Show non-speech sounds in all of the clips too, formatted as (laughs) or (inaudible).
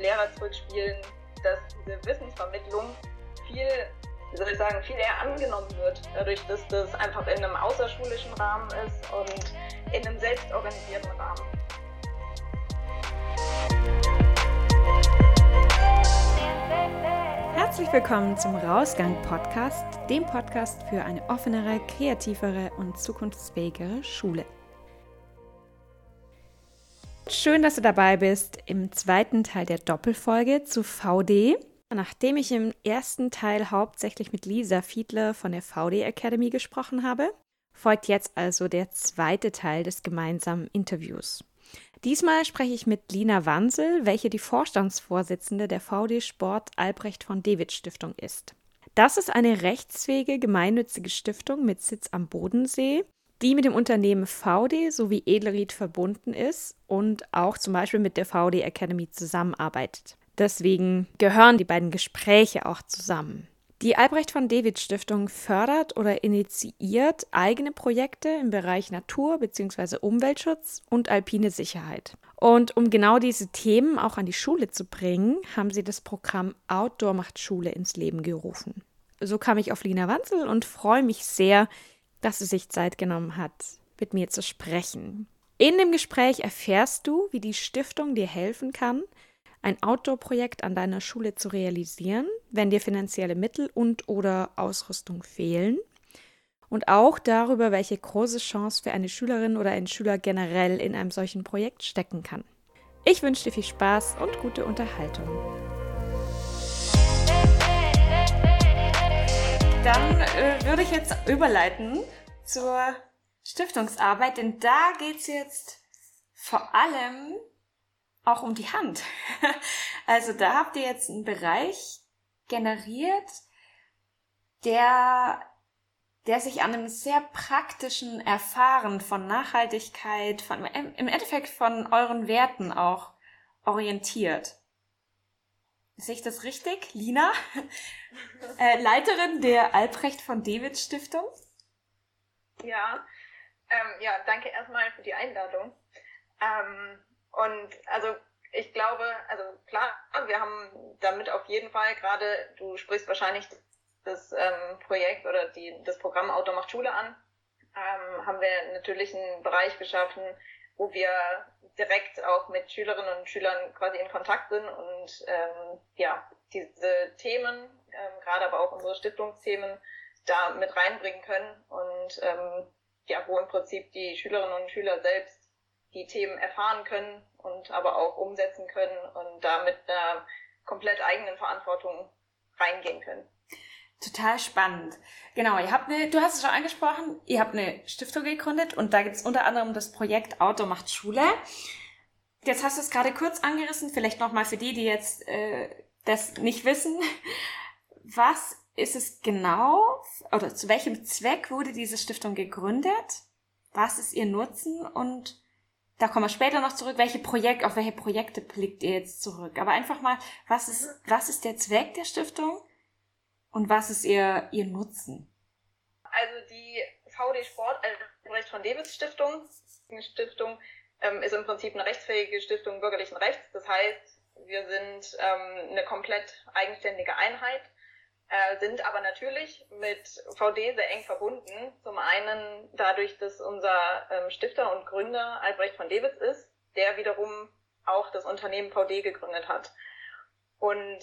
Lehrer zurückspielen, dass diese Wissensvermittlung viel, wie soll ich sagen, viel eher angenommen wird, dadurch, dass das einfach in einem außerschulischen Rahmen ist und in einem selbstorganisierten Rahmen. Herzlich willkommen zum Rausgang Podcast, dem Podcast für eine offenere, kreativere und zukunftsfähigere Schule. Schön, dass du dabei bist im zweiten Teil der Doppelfolge zu VD. Nachdem ich im ersten Teil hauptsächlich mit Lisa Fiedler von der VD Academy gesprochen habe, folgt jetzt also der zweite Teil des gemeinsamen Interviews. Diesmal spreche ich mit Lina Wansel, welche die Vorstandsvorsitzende der VD Sport Albrecht von David Stiftung ist. Das ist eine rechtsfähige gemeinnützige Stiftung mit Sitz am Bodensee die mit dem Unternehmen VD sowie Edelried verbunden ist und auch zum Beispiel mit der VD Academy zusammenarbeitet. Deswegen gehören die beiden Gespräche auch zusammen. Die Albrecht von David Stiftung fördert oder initiiert eigene Projekte im Bereich Natur- bzw. Umweltschutz und alpine Sicherheit. Und um genau diese Themen auch an die Schule zu bringen, haben sie das Programm Outdoor macht Schule ins Leben gerufen. So kam ich auf Lina Wanzel und freue mich sehr, dass sie sich Zeit genommen hat, mit mir zu sprechen. In dem Gespräch erfährst du, wie die Stiftung dir helfen kann, ein Outdoor-Projekt an deiner Schule zu realisieren, wenn dir finanzielle Mittel und/oder Ausrüstung fehlen. Und auch darüber, welche große Chance für eine Schülerin oder einen Schüler generell in einem solchen Projekt stecken kann. Ich wünsche dir viel Spaß und gute Unterhaltung. Dann äh, würde ich jetzt überleiten zur Stiftungsarbeit, denn da geht es jetzt vor allem auch um die Hand. (laughs) Also da habt ihr jetzt einen Bereich generiert, der, der sich an einem sehr praktischen Erfahren von Nachhaltigkeit, von, im Endeffekt von euren Werten auch orientiert. Sehe ich das richtig? Lina, (laughs) äh, Leiterin der Albrecht von David Stiftung. Ja, ähm, ja, danke erstmal für die Einladung. Ähm, und also ich glaube, also klar, wir haben damit auf jeden Fall gerade, du sprichst wahrscheinlich das ähm, Projekt oder die, das Programm Auto macht Schule an, ähm, haben wir natürlich einen Bereich geschaffen, wo wir direkt auch mit Schülerinnen und Schülern quasi in Kontakt sind und ähm, ja, diese Themen, ähm, gerade aber auch unsere Stiftungsthemen, da mit reinbringen können und ähm, ja, wo im Prinzip die Schülerinnen und Schüler selbst die Themen erfahren können und aber auch umsetzen können und da mit einer komplett eigenen Verantwortung reingehen können. Total spannend. Genau, ihr habt eine, du hast es schon angesprochen, ihr habt eine Stiftung gegründet und da gibt es unter anderem das Projekt Auto macht Schule. Jetzt hast du es gerade kurz angerissen, vielleicht nochmal für die, die jetzt äh, das nicht wissen. Was ist es genau oder zu welchem Zweck wurde diese Stiftung gegründet? Was ist ihr Nutzen? Und da kommen wir später noch zurück, welche Projekte, auf welche Projekte blickt ihr jetzt zurück? Aber einfach mal, was ist, was ist der Zweck der Stiftung? Und was ist ihr, ihr Nutzen? Also die VD Sport, Albrecht von Davids Stiftung, Stiftung ähm, ist im Prinzip eine rechtsfähige Stiftung bürgerlichen Rechts. Das heißt, wir sind ähm, eine komplett eigenständige Einheit, äh, sind aber natürlich mit VD sehr eng verbunden. Zum einen dadurch, dass unser ähm, Stifter und Gründer Albrecht von Davids ist, der wiederum auch das Unternehmen VD gegründet hat. Und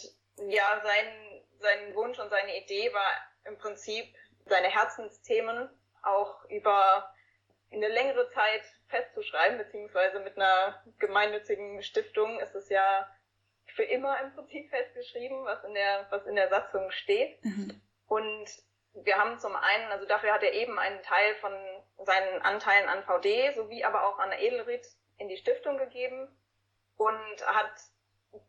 ja, sein sein Wunsch und seine Idee war im Prinzip, seine Herzensthemen auch über eine längere Zeit festzuschreiben, beziehungsweise mit einer gemeinnützigen Stiftung ist es ja für immer im Prinzip festgeschrieben, was in der, was in der Satzung steht. Mhm. Und wir haben zum einen, also dafür hat er eben einen Teil von seinen Anteilen an VD sowie aber auch an Edelried in die Stiftung gegeben und hat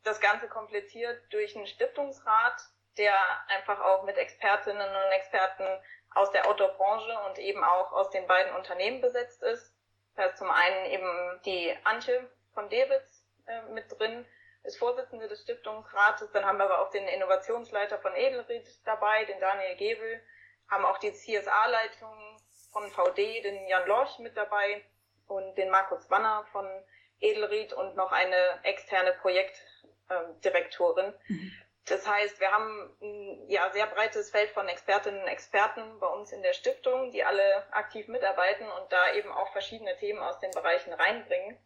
das Ganze komplettiert durch einen Stiftungsrat, der einfach auch mit Expertinnen und Experten aus der Outdoor-Branche und eben auch aus den beiden Unternehmen besetzt ist. Da ist zum einen eben die Antje von Dewitz äh, mit drin, ist Vorsitzende des Stiftungsrates. Dann haben wir aber auch den Innovationsleiter von Edelried dabei, den Daniel Gebel, haben auch die CSA-Leitung von VD, den Jan Lorch mit dabei und den Markus Wanner von Edelried und noch eine externe Projekt ähm. Mhm. Das heißt, wir haben ein ja, sehr breites Feld von Expertinnen und Experten bei uns in der Stiftung, die alle aktiv mitarbeiten und da eben auch verschiedene Themen aus den Bereichen reinbringen.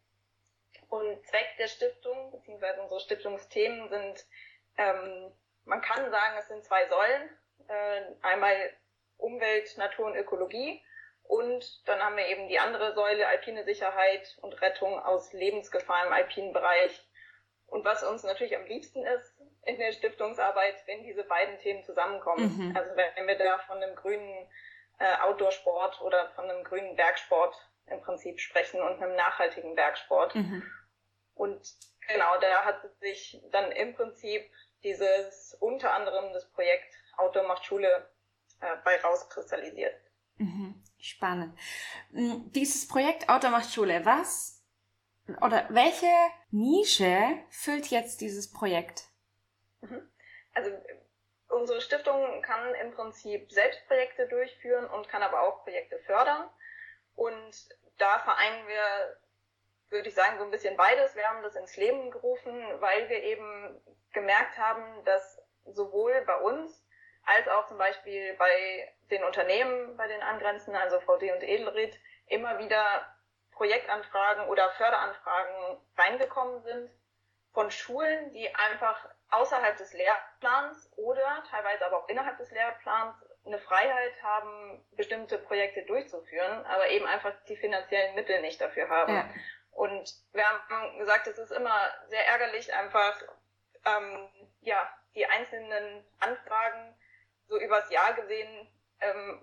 Und Zweck der Stiftung, beziehungsweise unsere Stiftungsthemen sind, ähm, man kann sagen, es sind zwei Säulen. Äh, einmal Umwelt, Natur und Ökologie. Und dann haben wir eben die andere Säule, alpine Sicherheit und Rettung aus Lebensgefahr im alpinen Bereich. Und was uns natürlich am liebsten ist in der Stiftungsarbeit, wenn diese beiden Themen zusammenkommen. Mhm. Also wenn wir da von einem grünen äh, Outdoor-Sport oder von einem grünen Bergsport im Prinzip sprechen und einem nachhaltigen Bergsport. Mhm. Und genau, da hat sich dann im Prinzip dieses unter anderem das Projekt Outdoor macht Schule äh, bei rauskristallisiert. Mhm. Spannend. Hm, dieses Projekt Outdoor macht Schule, was oder welche Nische füllt jetzt dieses Projekt? Mhm. Also unsere Stiftung kann im Prinzip selbst Projekte durchführen und kann aber auch Projekte fördern. Und da vereinen wir, würde ich sagen, so ein bisschen beides. Wir haben das ins Leben gerufen, weil wir eben gemerkt haben, dass sowohl bei uns als auch zum Beispiel bei den Unternehmen, bei den Angrenzenden, also VD und Edelried, immer wieder Projektanfragen oder Förderanfragen reingekommen sind von Schulen, die einfach außerhalb des Lehrplans oder teilweise aber auch innerhalb des Lehrplans eine Freiheit haben, bestimmte Projekte durchzuführen, aber eben einfach die finanziellen Mittel nicht dafür haben. Ja. Und wir haben gesagt, es ist immer sehr ärgerlich, einfach ähm, ja die einzelnen Anfragen so übers Jahr gesehen ähm,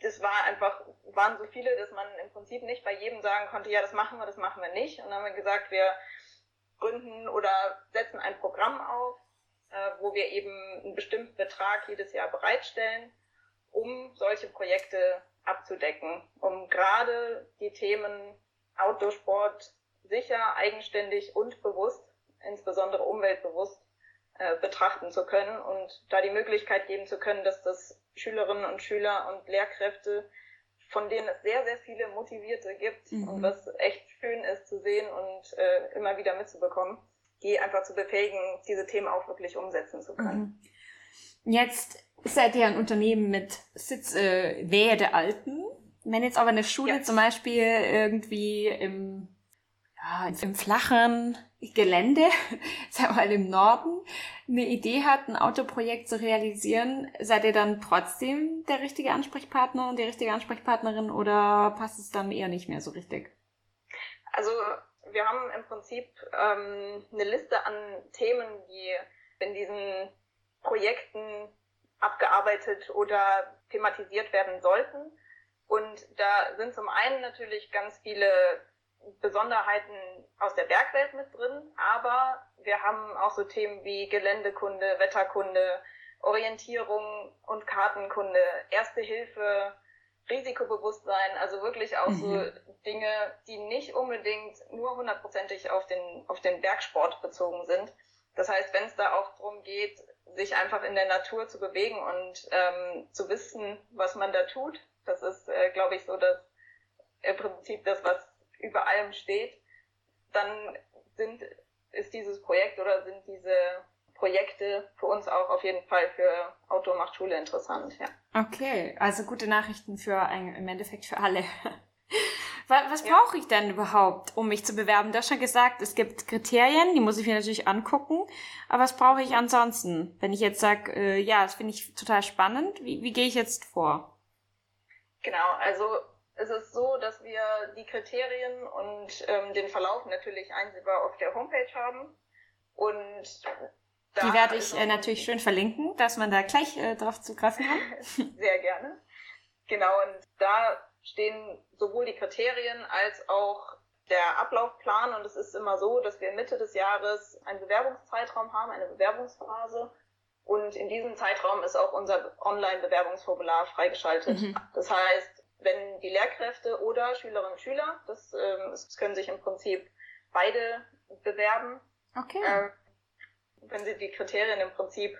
das war einfach, waren so viele, dass man im Prinzip nicht bei jedem sagen konnte, ja, das machen wir, das machen wir nicht. Und dann haben wir gesagt, wir gründen oder setzen ein Programm auf, äh, wo wir eben einen bestimmten Betrag jedes Jahr bereitstellen, um solche Projekte abzudecken, um gerade die Themen Outdoor-Sport sicher, eigenständig und bewusst, insbesondere umweltbewusst, äh, betrachten zu können und da die Möglichkeit geben zu können, dass das Schülerinnen und Schüler und Lehrkräfte, von denen es sehr, sehr viele Motivierte gibt mhm. und was echt schön ist zu sehen und äh, immer wieder mitzubekommen, die einfach zu befähigen, diese Themen auch wirklich umsetzen zu können. Mhm. Jetzt seid ihr ein Unternehmen mit Sitz äh, Nähe der Alten. Wenn jetzt aber eine Schule ja. zum Beispiel irgendwie im, ja, im flachen Gelände, (laughs) sagen wir mal im Norden, eine Idee hat, ein Autoprojekt zu realisieren, seid ihr dann trotzdem der richtige Ansprechpartner und die richtige Ansprechpartnerin oder passt es dann eher nicht mehr so richtig? Also wir haben im Prinzip ähm, eine Liste an Themen, die in diesen Projekten abgearbeitet oder thematisiert werden sollten. Und da sind zum einen natürlich ganz viele Besonderheiten aus der Bergwelt mit drin, aber wir haben auch so Themen wie Geländekunde, Wetterkunde, Orientierung und Kartenkunde, Erste Hilfe, Risikobewusstsein, also wirklich auch mhm. so Dinge, die nicht unbedingt nur hundertprozentig auf den, auf den Bergsport bezogen sind. Das heißt, wenn es da auch darum geht, sich einfach in der Natur zu bewegen und ähm, zu wissen, was man da tut, das ist, äh, glaube ich, so das im Prinzip das, was über allem steht, dann sind, ist dieses Projekt oder sind diese Projekte für uns auch auf jeden Fall für Auto macht Schule interessant, ja. Okay, also gute Nachrichten für ein, im Endeffekt für alle. (laughs) Was ja. brauche ich denn überhaupt, um mich zu bewerben? Du hast schon gesagt, es gibt Kriterien, die muss ich mir natürlich angucken. Aber was brauche ich ansonsten? Wenn ich jetzt sage, äh, ja, das finde ich total spannend, wie, wie gehe ich jetzt vor? Genau, also es ist so, dass wir die Kriterien und ähm, den Verlauf natürlich einsehbar auf der Homepage haben. Und die werde ich äh, natürlich schön verlinken, dass man da gleich äh, drauf zugreifen kann. (laughs) Sehr gerne. Genau, und da stehen sowohl die Kriterien als auch der Ablaufplan. Und es ist immer so, dass wir Mitte des Jahres einen Bewerbungszeitraum haben, eine Bewerbungsphase. Und in diesem Zeitraum ist auch unser Online-Bewerbungsformular freigeschaltet. Mhm. Das heißt, wenn die Lehrkräfte oder Schülerinnen und Schüler, das, ähm, es können sich im Prinzip beide bewerben. Okay. Ähm, wenn sie die Kriterien im Prinzip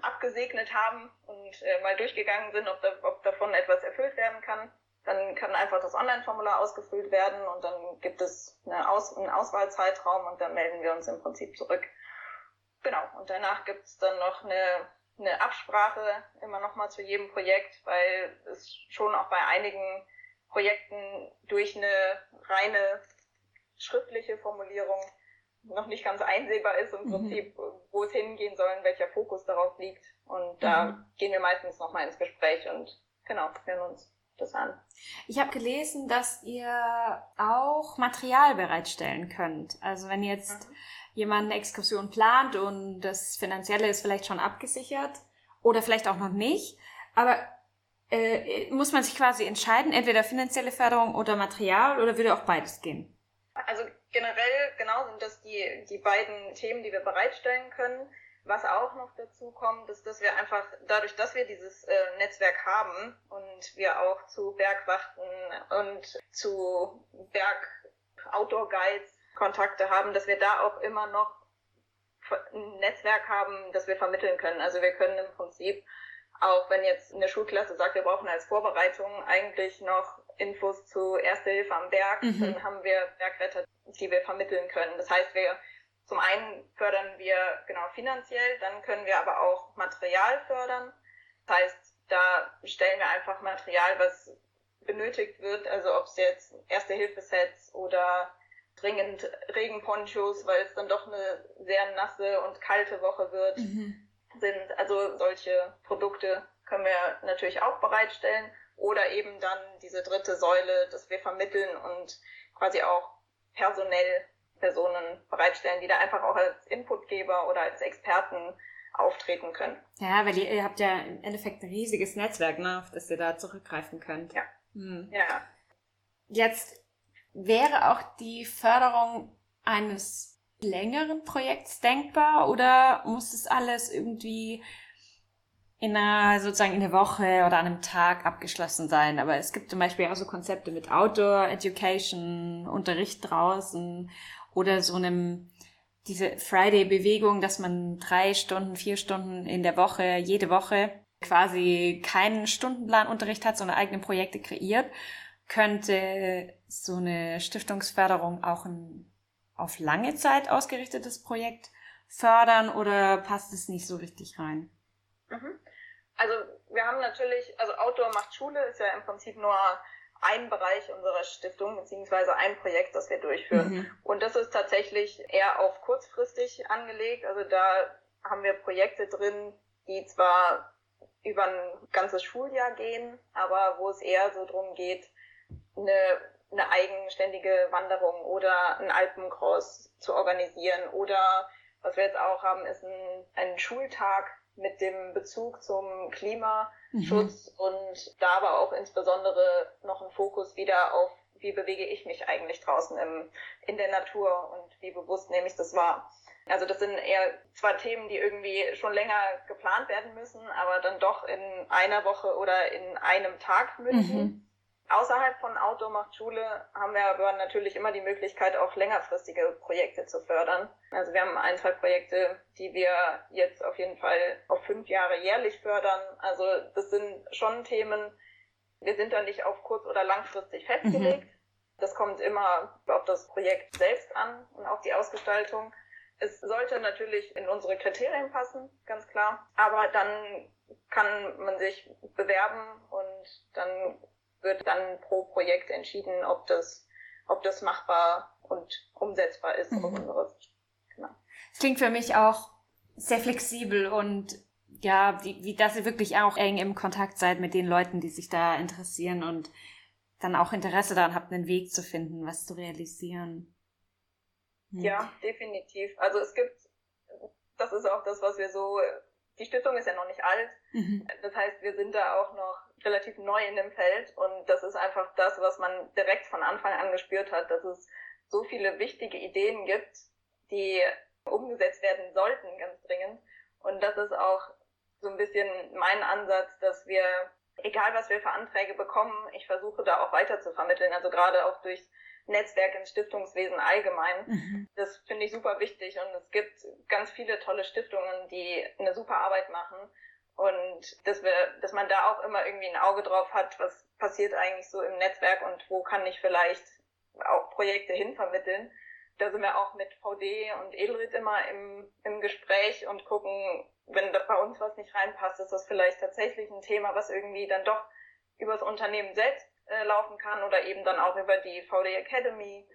abgesegnet haben und äh, mal durchgegangen sind, ob, da, ob davon etwas erfüllt werden kann, dann kann einfach das Online-Formular ausgefüllt werden und dann gibt es eine Aus einen Auswahlzeitraum und dann melden wir uns im Prinzip zurück. genau, und danach gibt es dann noch eine, eine Absprache immer nochmal zu jedem Projekt, weil es schon auch bei einigen Projekten durch eine reine schriftliche Formulierung noch nicht ganz einsehbar ist im mhm. Prinzip, mhm. wo es hingehen soll, welcher Fokus darauf liegt. Und da mhm. gehen wir meistens nochmal ins Gespräch und genau, hören uns das an. Ich habe gelesen, dass ihr auch Material bereitstellen könnt. Also wenn jetzt mhm. Jemand eine Exkursion plant und das Finanzielle ist vielleicht schon abgesichert oder vielleicht auch noch nicht, aber äh, muss man sich quasi entscheiden, entweder finanzielle Förderung oder Material oder würde auch beides gehen? Also generell genau sind das die, die beiden Themen, die wir bereitstellen können. Was auch noch dazu kommt, ist, dass wir einfach dadurch, dass wir dieses äh, Netzwerk haben und wir auch zu Bergwachten und zu Berg-Outdoor-Guides Kontakte haben, dass wir da auch immer noch ein Netzwerk haben, das wir vermitteln können. Also wir können im Prinzip auch wenn jetzt eine Schulklasse sagt, wir brauchen als Vorbereitung eigentlich noch Infos zu Erste Hilfe am Berg, mhm. dann haben wir Bergretter, die wir vermitteln können. Das heißt, wir zum einen fördern wir genau finanziell, dann können wir aber auch Material fördern. Das heißt, da stellen wir einfach Material, was benötigt wird, also ob es jetzt Erste-Hilfe-Sets oder dringend Regenponchos, weil es dann doch eine sehr nasse und kalte Woche wird, mhm. sind. Also solche Produkte können wir natürlich auch bereitstellen. Oder eben dann diese dritte Säule, dass wir vermitteln und quasi auch personell Personen bereitstellen, die da einfach auch als Inputgeber oder als Experten auftreten können. Ja, weil ihr, ihr habt ja im Endeffekt ein riesiges Netzwerk, ne, auf das ihr da zurückgreifen könnt. Ja. Hm. ja. Jetzt wäre auch die Förderung eines längeren Projekts denkbar oder muss das alles irgendwie in einer, sozusagen in der Woche oder an einem Tag abgeschlossen sein. Aber es gibt zum Beispiel auch so Konzepte mit Outdoor Education, Unterricht draußen oder so einem, diese Friday-Bewegung, dass man drei Stunden, vier Stunden in der Woche, jede Woche quasi keinen Stundenplanunterricht hat, sondern eigene Projekte kreiert, könnte so eine Stiftungsförderung auch ein auf lange Zeit ausgerichtetes Projekt fördern oder passt es nicht so richtig rein? Mhm. Also wir haben natürlich, also Outdoor macht Schule ist ja im Prinzip nur ein Bereich unserer Stiftung, beziehungsweise ein Projekt, das wir durchführen. Mhm. Und das ist tatsächlich eher auf kurzfristig angelegt. Also da haben wir Projekte drin, die zwar über ein ganzes Schuljahr gehen, aber wo es eher so drum geht, eine, eine eigenständige Wanderung oder einen Alpencross zu organisieren. Oder was wir jetzt auch haben, ist ein, ein Schultag mit dem Bezug zum Klimaschutz mhm. und da aber auch insbesondere noch ein Fokus wieder auf, wie bewege ich mich eigentlich draußen im, in der Natur und wie bewusst nehme ich das wahr. Also das sind eher zwar Themen, die irgendwie schon länger geplant werden müssen, aber dann doch in einer Woche oder in einem Tag münden. Mhm. Außerhalb von Outdoor macht Schule haben wir aber natürlich immer die Möglichkeit, auch längerfristige Projekte zu fördern. Also wir haben ein, zwei Projekte, die wir jetzt auf jeden Fall auf fünf Jahre jährlich fördern. Also das sind schon Themen, wir sind da nicht auf kurz- oder langfristig festgelegt. Mhm. Das kommt immer auf das Projekt selbst an und auf die Ausgestaltung. Es sollte natürlich in unsere Kriterien passen, ganz klar. Aber dann kann man sich bewerben und dann wird dann pro Projekt entschieden, ob das, ob das machbar und umsetzbar ist mhm. unserer Genau. Es klingt für mich auch sehr flexibel und ja, wie, wie dass ihr wirklich auch eng im Kontakt seid mit den Leuten, die sich da interessieren und dann auch Interesse daran habt, einen Weg zu finden, was zu realisieren. Hm. Ja, definitiv. Also es gibt, das ist auch das, was wir so, die Stiftung ist ja noch nicht alt. Mhm. Das heißt, wir sind da auch noch relativ neu in dem Feld und das ist einfach das, was man direkt von Anfang an gespürt hat, dass es so viele wichtige Ideen gibt, die umgesetzt werden sollten, ganz dringend. Und das ist auch so ein bisschen mein Ansatz, dass wir, egal was wir für Anträge bekommen, ich versuche da auch weiter zu vermitteln, also gerade auch durchs Netzwerk ins Stiftungswesen allgemein. Mhm. Das finde ich super wichtig und es gibt ganz viele tolle Stiftungen, die eine super Arbeit machen und dass wir, dass man da auch immer irgendwie ein Auge drauf hat, was passiert eigentlich so im Netzwerk und wo kann ich vielleicht auch Projekte hinvermitteln. da sind wir auch mit VD und Edelrit immer im, im Gespräch und gucken, wenn da bei uns was nicht reinpasst, ist das vielleicht tatsächlich ein Thema, was irgendwie dann doch übers Unternehmen selbst äh, laufen kann oder eben dann auch über die VD Academy.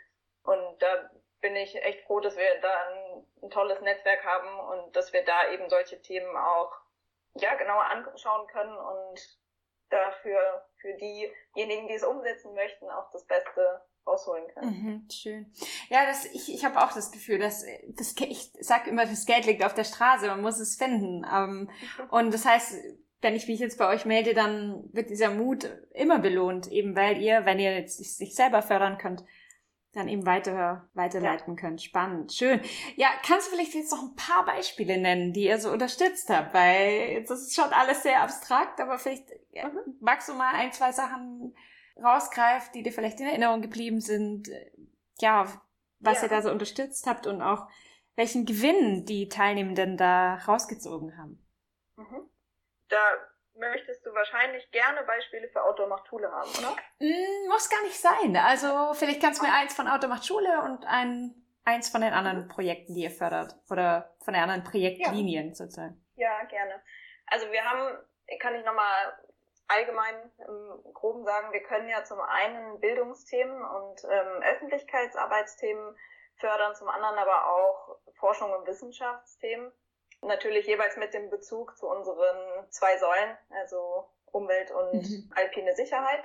Und da bin ich echt froh, dass wir da ein, ein tolles Netzwerk haben und dass wir da eben solche Themen auch ja genauer anschauen können und dafür für diejenigen, die es umsetzen möchten, auch das Beste rausholen können. Mhm, schön. Ja, das, ich, ich habe auch das Gefühl, dass das, ich sag immer, das Geld liegt auf der Straße, man muss es finden. Ähm, (laughs) und das heißt, wenn ich mich jetzt bei euch melde, dann wird dieser Mut immer belohnt, eben weil ihr, wenn ihr jetzt sich selber fördern könnt, dann eben weiter, weiterleiten ja. könnt. Spannend, schön. Ja, kannst du vielleicht jetzt noch ein paar Beispiele nennen, die ihr so unterstützt habt? Weil jetzt ist schon alles sehr abstrakt, aber vielleicht ja, mhm. magst du mal ein, zwei Sachen rausgreifen, die dir vielleicht in Erinnerung geblieben sind. Ja, was ja. ihr da so unterstützt habt und auch welchen Gewinn die Teilnehmenden da rausgezogen haben. Mhm. Da möchtest du wahrscheinlich gerne Beispiele für Outdoor macht Schule haben, oder? Mm, muss gar nicht sein. Also vielleicht kannst du mir eins von Outdoor macht Schule und ein, eins von den anderen Projekten, die ihr fördert. Oder von den anderen Projektlinien ja. sozusagen. Ja, gerne. Also wir haben, kann ich nochmal allgemein im Groben sagen, wir können ja zum einen Bildungsthemen und ähm, Öffentlichkeitsarbeitsthemen fördern, zum anderen aber auch Forschung und Wissenschaftsthemen. Natürlich jeweils mit dem Bezug zu unseren zwei Säulen, also Umwelt und mhm. alpine Sicherheit.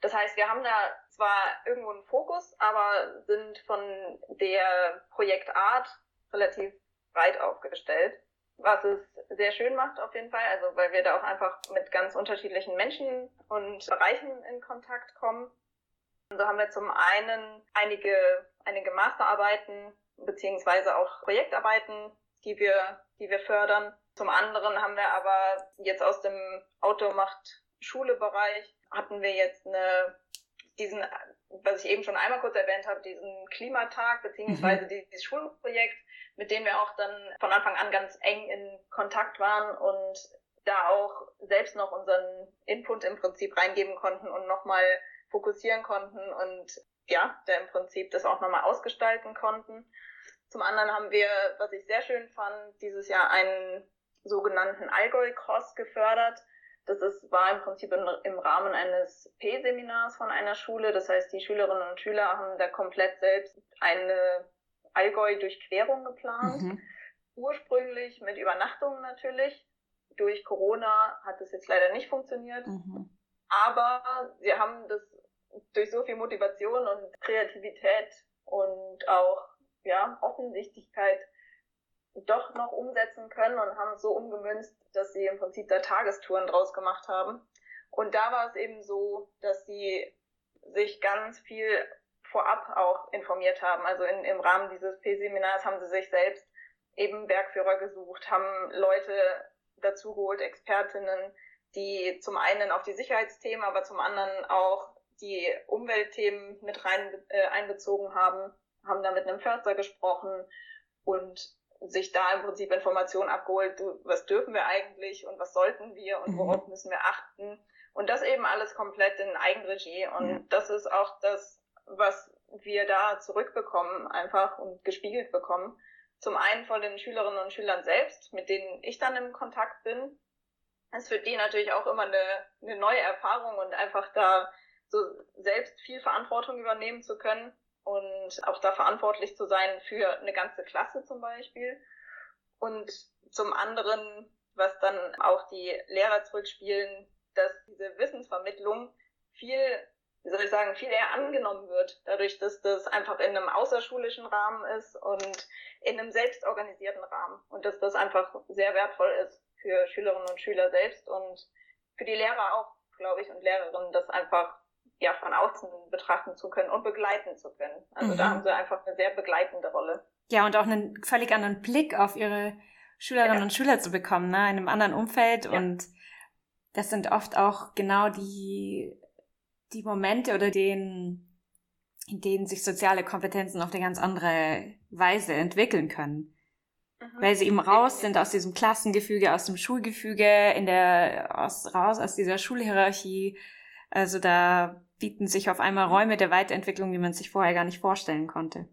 Das heißt, wir haben da zwar irgendwo einen Fokus, aber sind von der Projektart relativ breit aufgestellt, was es sehr schön macht auf jeden Fall, also weil wir da auch einfach mit ganz unterschiedlichen Menschen und Bereichen in Kontakt kommen. Und so haben wir zum einen einige, einige Masterarbeiten beziehungsweise auch Projektarbeiten die wir, die wir fördern. Zum anderen haben wir aber jetzt aus dem Automacht-Schule-Bereich hatten wir jetzt eine, diesen, was ich eben schon einmal kurz erwähnt habe, diesen Klimatag beziehungsweise mhm. dieses Schulprojekt, mit dem wir auch dann von Anfang an ganz eng in Kontakt waren und da auch selbst noch unseren Input im Prinzip reingeben konnten und nochmal fokussieren konnten und ja, da im Prinzip das auch nochmal ausgestalten konnten. Zum anderen haben wir, was ich sehr schön fand, dieses Jahr einen sogenannten Allgäu-Cross gefördert. Das ist, war im Prinzip im, Rahmen eines P-Seminars von einer Schule. Das heißt, die Schülerinnen und Schüler haben da komplett selbst eine Allgäu-Durchquerung geplant. Mhm. Ursprünglich mit Übernachtungen natürlich. Durch Corona hat es jetzt leider nicht funktioniert. Mhm. Aber sie haben das durch so viel Motivation und Kreativität und auch ja, Offensichtlichkeit doch noch umsetzen können und haben es so umgemünzt, dass sie im Prinzip da Tagestouren draus gemacht haben. Und da war es eben so, dass sie sich ganz viel vorab auch informiert haben. Also in, im Rahmen dieses P-Seminars haben sie sich selbst eben Bergführer gesucht, haben Leute dazugeholt, Expertinnen, die zum einen auf die Sicherheitsthemen, aber zum anderen auch die Umweltthemen mit rein äh, einbezogen haben haben da mit einem Förster gesprochen und sich da im Prinzip Informationen abgeholt, was dürfen wir eigentlich und was sollten wir und mhm. worauf müssen wir achten. Und das eben alles komplett in Eigenregie. Und ja. das ist auch das, was wir da zurückbekommen, einfach und gespiegelt bekommen. Zum einen von den Schülerinnen und Schülern selbst, mit denen ich dann im Kontakt bin. Das ist für die natürlich auch immer eine, eine neue Erfahrung und einfach da so selbst viel Verantwortung übernehmen zu können und auch da verantwortlich zu sein für eine ganze Klasse zum Beispiel. Und zum anderen, was dann auch die Lehrer zurückspielen, dass diese Wissensvermittlung viel, wie soll ich sagen, viel eher angenommen wird, dadurch, dass das einfach in einem außerschulischen Rahmen ist und in einem selbstorganisierten Rahmen und dass das einfach sehr wertvoll ist für Schülerinnen und Schüler selbst und für die Lehrer auch, glaube ich, und Lehrerinnen, das einfach ja von außen betrachten zu können und begleiten zu können. Also mhm. da haben sie einfach eine sehr begleitende Rolle. Ja, und auch einen völlig anderen Blick auf ihre Schülerinnen ja. und Schüler zu bekommen, ne? in einem anderen Umfeld. Ja. Und das sind oft auch genau die, die Momente oder den, in denen sich soziale Kompetenzen auf eine ganz andere Weise entwickeln können. Mhm. Weil sie eben raus sind aus diesem Klassengefüge, aus dem Schulgefüge, in der, aus, raus aus dieser Schulhierarchie. Also da bieten sich auf einmal Räume der Weiterentwicklung, die man sich vorher gar nicht vorstellen konnte.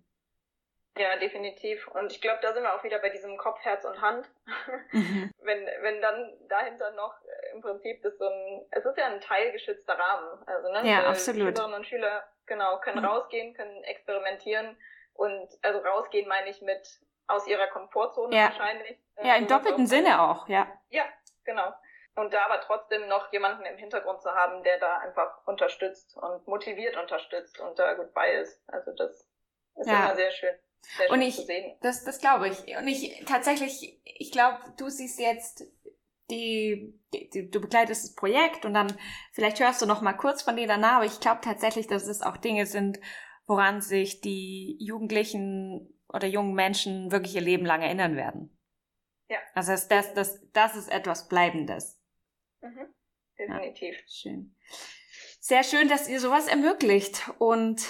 Ja, definitiv. Und ich glaube, da sind wir auch wieder bei diesem Kopf, Herz und Hand. (laughs) Mhm. wenn, wenn dann dahinter noch im Prinzip ist so ein, es ist ja ein teilgeschützter Rahmen. Also, ne, ja, absolut. Schülerinnen und Schüler, genau, können mhm. rausgehen, können experimentieren und, also rausgehen meine ich mit aus ihrer Komfortzone ja. wahrscheinlich. Äh, ja, im doppelten Sinne auch, ja. Ja, genau. Und da aber trotzdem noch jemanden im Hintergrund zu haben, der da einfach unterstützt und motiviert unterstützt und da gut bei ist. Also das ist ja. immer sehr schön. Sehr schön und ich, das, das glaube ich. Und ich tatsächlich, ich glaube, du siehst jetzt die, die, du begleitest das Projekt und dann vielleicht hörst du noch mal kurz von denen danach, aber ich glaube tatsächlich, dass es auch Dinge sind, woran sich die Jugendlichen oder jungen Menschen wirklich ihr Leben lang erinnern werden. Ja. Also das, das, das, das ist etwas Bleibendes. Mhm. Definitiv. Ja, schön. Sehr schön, dass ihr sowas ermöglicht. Und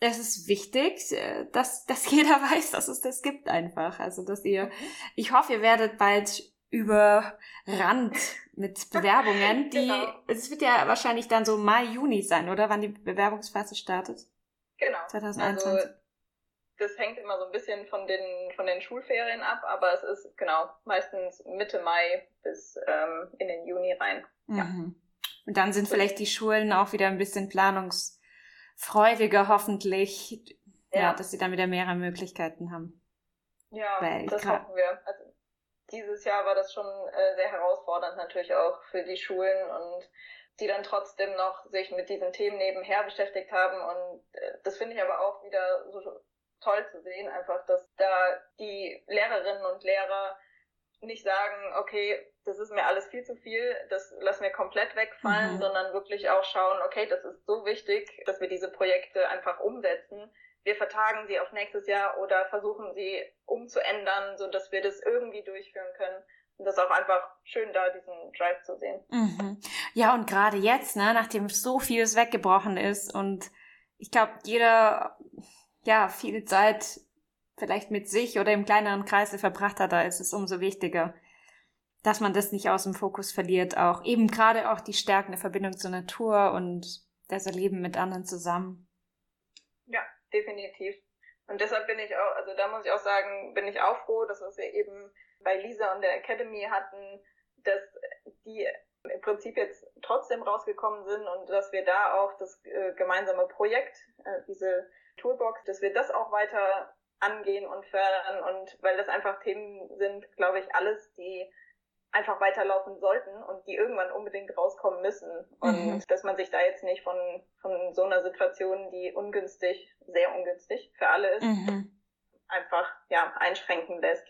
es ist wichtig, äh, dass, dass (laughs) jeder weiß, dass es das gibt einfach. Also, dass ihr, mhm. ich hoffe, ihr werdet bald überrannt mit (laughs) Bewerbungen, die, genau. es wird ja wahrscheinlich dann so Mai, Juni sein, oder? Wann die Bewerbungsphase startet? Genau. 2021. Also, das hängt immer so ein bisschen von den, von den Schulferien ab, aber es ist genau meistens Mitte Mai bis ähm, in den Juni rein. Ja. Mhm. Und dann sind vielleicht die Schulen auch wieder ein bisschen planungsfreudiger, hoffentlich. Ja, ja dass sie dann wieder mehrere Möglichkeiten haben. Ja, Weil das hoffen wir. Also dieses Jahr war das schon äh, sehr herausfordernd natürlich auch für die Schulen und die dann trotzdem noch sich mit diesen Themen nebenher beschäftigt haben. Und äh, das finde ich aber auch wieder so toll zu sehen, einfach, dass da die Lehrerinnen und Lehrer nicht sagen, okay, das ist mir alles viel zu viel, das lassen wir komplett wegfallen, mhm. sondern wirklich auch schauen, okay, das ist so wichtig, dass wir diese Projekte einfach umsetzen. Wir vertagen sie auf nächstes Jahr oder versuchen sie umzuändern, so dass wir das irgendwie durchführen können. Und das ist auch einfach schön, da diesen Drive zu sehen. Mhm. Ja, und gerade jetzt, ne, nachdem so vieles weggebrochen ist und ich glaube, jeder ja, viel Zeit vielleicht mit sich oder im kleineren Kreise verbracht hat, da ist es umso wichtiger, dass man das nicht aus dem Fokus verliert. Auch eben gerade auch die stärkende Verbindung zur Natur und das Erleben mit anderen zusammen. Ja, definitiv. Und deshalb bin ich auch, also da muss ich auch sagen, bin ich auch froh, dass wir eben bei Lisa und der Academy hatten, dass die im Prinzip jetzt trotzdem rausgekommen sind und dass wir da auch das äh, gemeinsame Projekt, äh, diese Toolbox, dass wir das auch weiter angehen und fördern und weil das einfach Themen sind, glaube ich, alles, die einfach weiterlaufen sollten und die irgendwann unbedingt rauskommen müssen. Und mhm. dass man sich da jetzt nicht von, von so einer Situation, die ungünstig, sehr ungünstig für alle ist, mhm. einfach ja, einschränken lässt.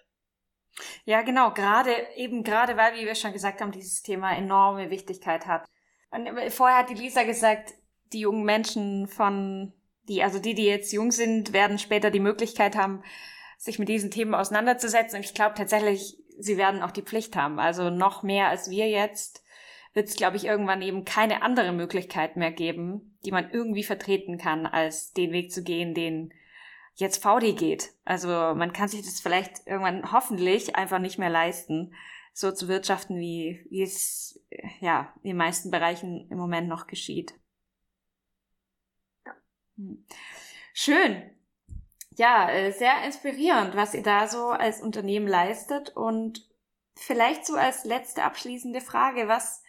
Ja, genau, gerade eben gerade, weil, wie wir schon gesagt haben, dieses Thema enorme Wichtigkeit hat. Und vorher hat die Lisa gesagt, die jungen Menschen von die, also die, die jetzt jung sind, werden später die Möglichkeit haben, sich mit diesen Themen auseinanderzusetzen. Und ich glaube tatsächlich, sie werden auch die Pflicht haben. Also noch mehr als wir jetzt wird es, glaube ich, irgendwann eben keine andere Möglichkeit mehr geben, die man irgendwie vertreten kann, als den Weg zu gehen, den jetzt VD geht. Also man kann sich das vielleicht irgendwann hoffentlich einfach nicht mehr leisten, so zu wirtschaften, wie, wie es ja in den meisten Bereichen im Moment noch geschieht. Schön. Ja, äh, sehr inspirierend, was ihr da so als Unternehmen leistet. Und vielleicht so als letzte abschließende Frage, was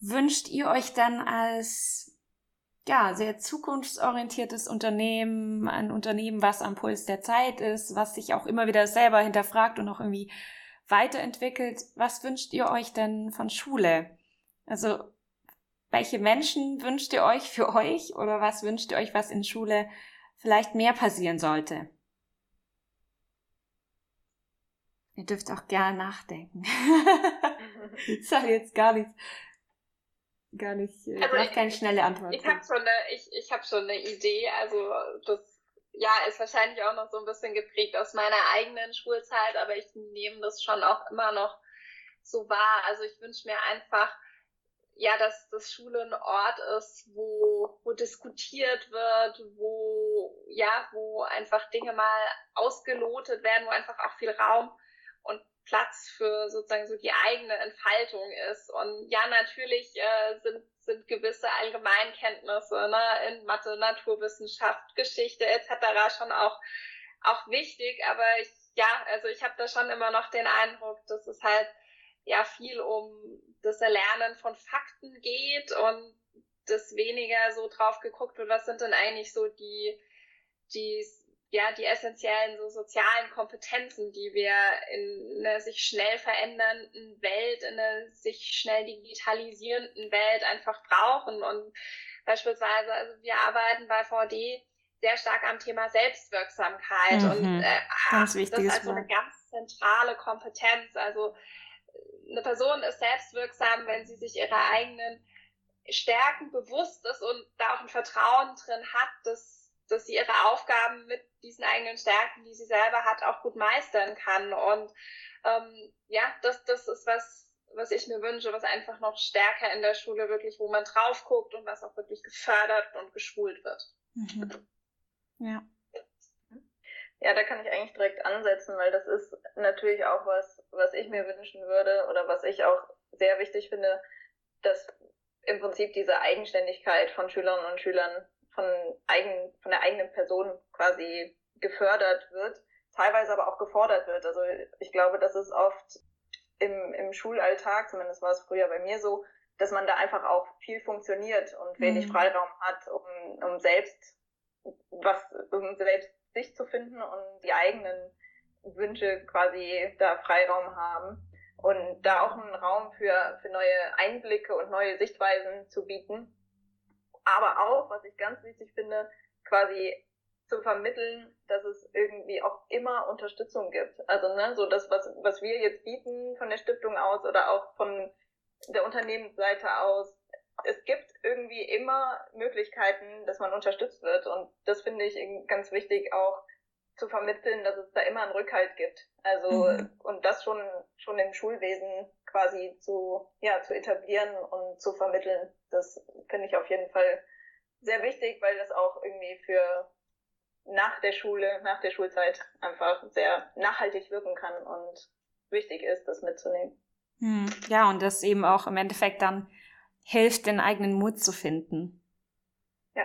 wünscht ihr euch dann als ja, sehr zukunftsorientiertes Unternehmen, ein Unternehmen, was am Puls der Zeit ist, was sich auch immer wieder selber hinterfragt und auch irgendwie weiterentwickelt. Was wünscht ihr euch denn von Schule? Also welche Menschen wünscht ihr euch für euch oder was wünscht ihr euch, was in Schule vielleicht mehr passieren sollte? Ihr dürft auch gerne nachdenken. (laughs) ich sage jetzt gar nichts. Gar nicht, äh, also ich, keine schnelle Antwort. Ich habe schon eine, ich, ich hab schon eine Idee. Also das ja, ist wahrscheinlich auch noch so ein bisschen geprägt aus meiner eigenen Schulzeit, aber ich nehme das schon auch immer noch so wahr. Also ich wünsche mir einfach, ja, dass das Schule ein Ort ist, wo, wo diskutiert wird, wo, ja, wo einfach Dinge mal ausgelotet werden, wo einfach auch viel Raum und Platz für sozusagen so die eigene Entfaltung ist. Und ja, natürlich äh, sind, sind gewisse Allgemeinkenntnisse ne, in Mathe, Naturwissenschaft, Geschichte etc. schon auch auch wichtig, aber ich, ja, also ich habe da schon immer noch den Eindruck, dass es halt ja viel um das Erlernen von Fakten geht und das weniger so drauf geguckt wird, was sind denn eigentlich so die, die, ja, die essentiellen so sozialen Kompetenzen, die wir in einer sich schnell verändernden Welt, in einer sich schnell digitalisierenden Welt einfach brauchen. Und beispielsweise, also wir arbeiten bei VD sehr stark am Thema Selbstwirksamkeit Mhm. und äh, das wichtiges als so eine ganz zentrale Kompetenz. Also eine Person ist selbstwirksam, wenn sie sich ihrer eigenen Stärken bewusst ist und da auch ein Vertrauen drin hat, dass, dass sie ihre Aufgaben mit diesen eigenen Stärken, die sie selber hat, auch gut meistern kann. Und ähm, ja, das, das ist was, was ich mir wünsche, was einfach noch stärker in der Schule wirklich, wo man drauf guckt und was auch wirklich gefördert und geschult wird. Mhm. Ja. Ja, da kann ich eigentlich direkt ansetzen, weil das ist natürlich auch was, was ich mir wünschen würde oder was ich auch sehr wichtig finde, dass im Prinzip diese Eigenständigkeit von Schülerinnen und Schülern von eigen, von der eigenen Person quasi gefördert wird, teilweise aber auch gefordert wird. Also ich glaube, das ist oft im, im Schulalltag, zumindest war es früher bei mir so, dass man da einfach auch viel funktioniert und wenig Mhm. Freiraum hat, um, um selbst was, um selbst sich zu finden und die eigenen Wünsche quasi da Freiraum haben und da auch einen Raum für, für neue Einblicke und neue Sichtweisen zu bieten. Aber auch, was ich ganz wichtig finde, quasi zu vermitteln, dass es irgendwie auch immer Unterstützung gibt. Also ne, so das, was, was wir jetzt bieten von der Stiftung aus oder auch von der Unternehmensseite aus, es gibt irgendwie immer Möglichkeiten, dass man unterstützt wird. Und das finde ich ganz wichtig auch zu vermitteln, dass es da immer einen Rückhalt gibt. Also, Mhm. und das schon, schon im Schulwesen quasi zu, ja, zu etablieren und zu vermitteln. Das finde ich auf jeden Fall sehr wichtig, weil das auch irgendwie für nach der Schule, nach der Schulzeit einfach sehr nachhaltig wirken kann und wichtig ist, das mitzunehmen. Hm. Ja, und das eben auch im Endeffekt dann hilft, den eigenen Mut zu finden. Ja.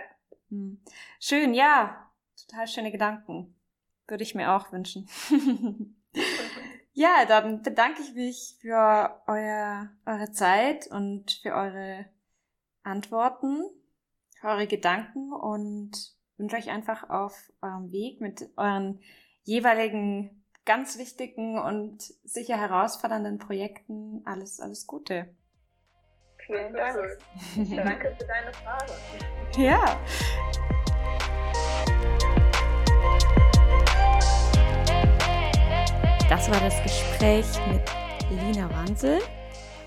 Hm. Schön, ja. Total schöne Gedanken. Würde ich mir auch wünschen. (laughs) ja, dann bedanke ich mich für euer, eure Zeit und für eure Antworten, für eure Gedanken und wünsche euch einfach auf eurem Weg mit euren jeweiligen ganz wichtigen und sicher herausfordernden Projekten alles, alles Gute. Vielen Dank. (laughs) Danke für deine Frage. Ja. Das war das Gespräch mit Lina Wanzel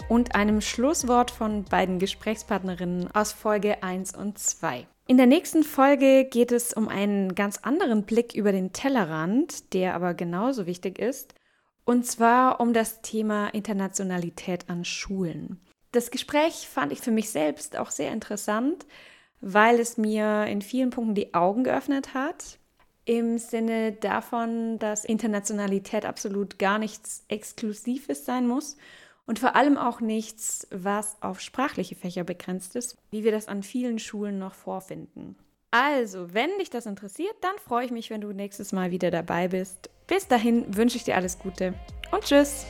und einem Schlusswort von beiden Gesprächspartnerinnen aus Folge 1 und 2. In der nächsten Folge geht es um einen ganz anderen Blick über den Tellerrand, der aber genauso wichtig ist, und zwar um das Thema Internationalität an Schulen. Das Gespräch fand ich für mich selbst auch sehr interessant, weil es mir in vielen Punkten die Augen geöffnet hat. Im Sinne davon, dass Internationalität absolut gar nichts Exklusives sein muss und vor allem auch nichts, was auf sprachliche Fächer begrenzt ist, wie wir das an vielen Schulen noch vorfinden. Also, wenn dich das interessiert, dann freue ich mich, wenn du nächstes Mal wieder dabei bist. Bis dahin wünsche ich dir alles Gute und tschüss!